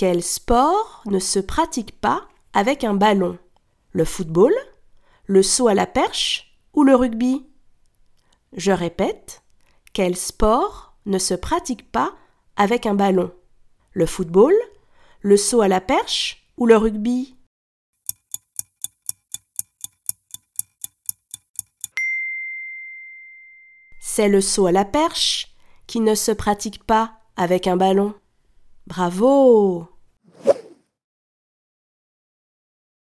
Quel sport ne se pratique pas avec un ballon? Le football Le saut à la perche Ou le rugby? Je répète, quel sport ne se pratique pas avec un ballon? Le football Le saut à la perche Ou le rugby? C'est le saut à la perche qui ne se pratique pas avec un ballon. Bravo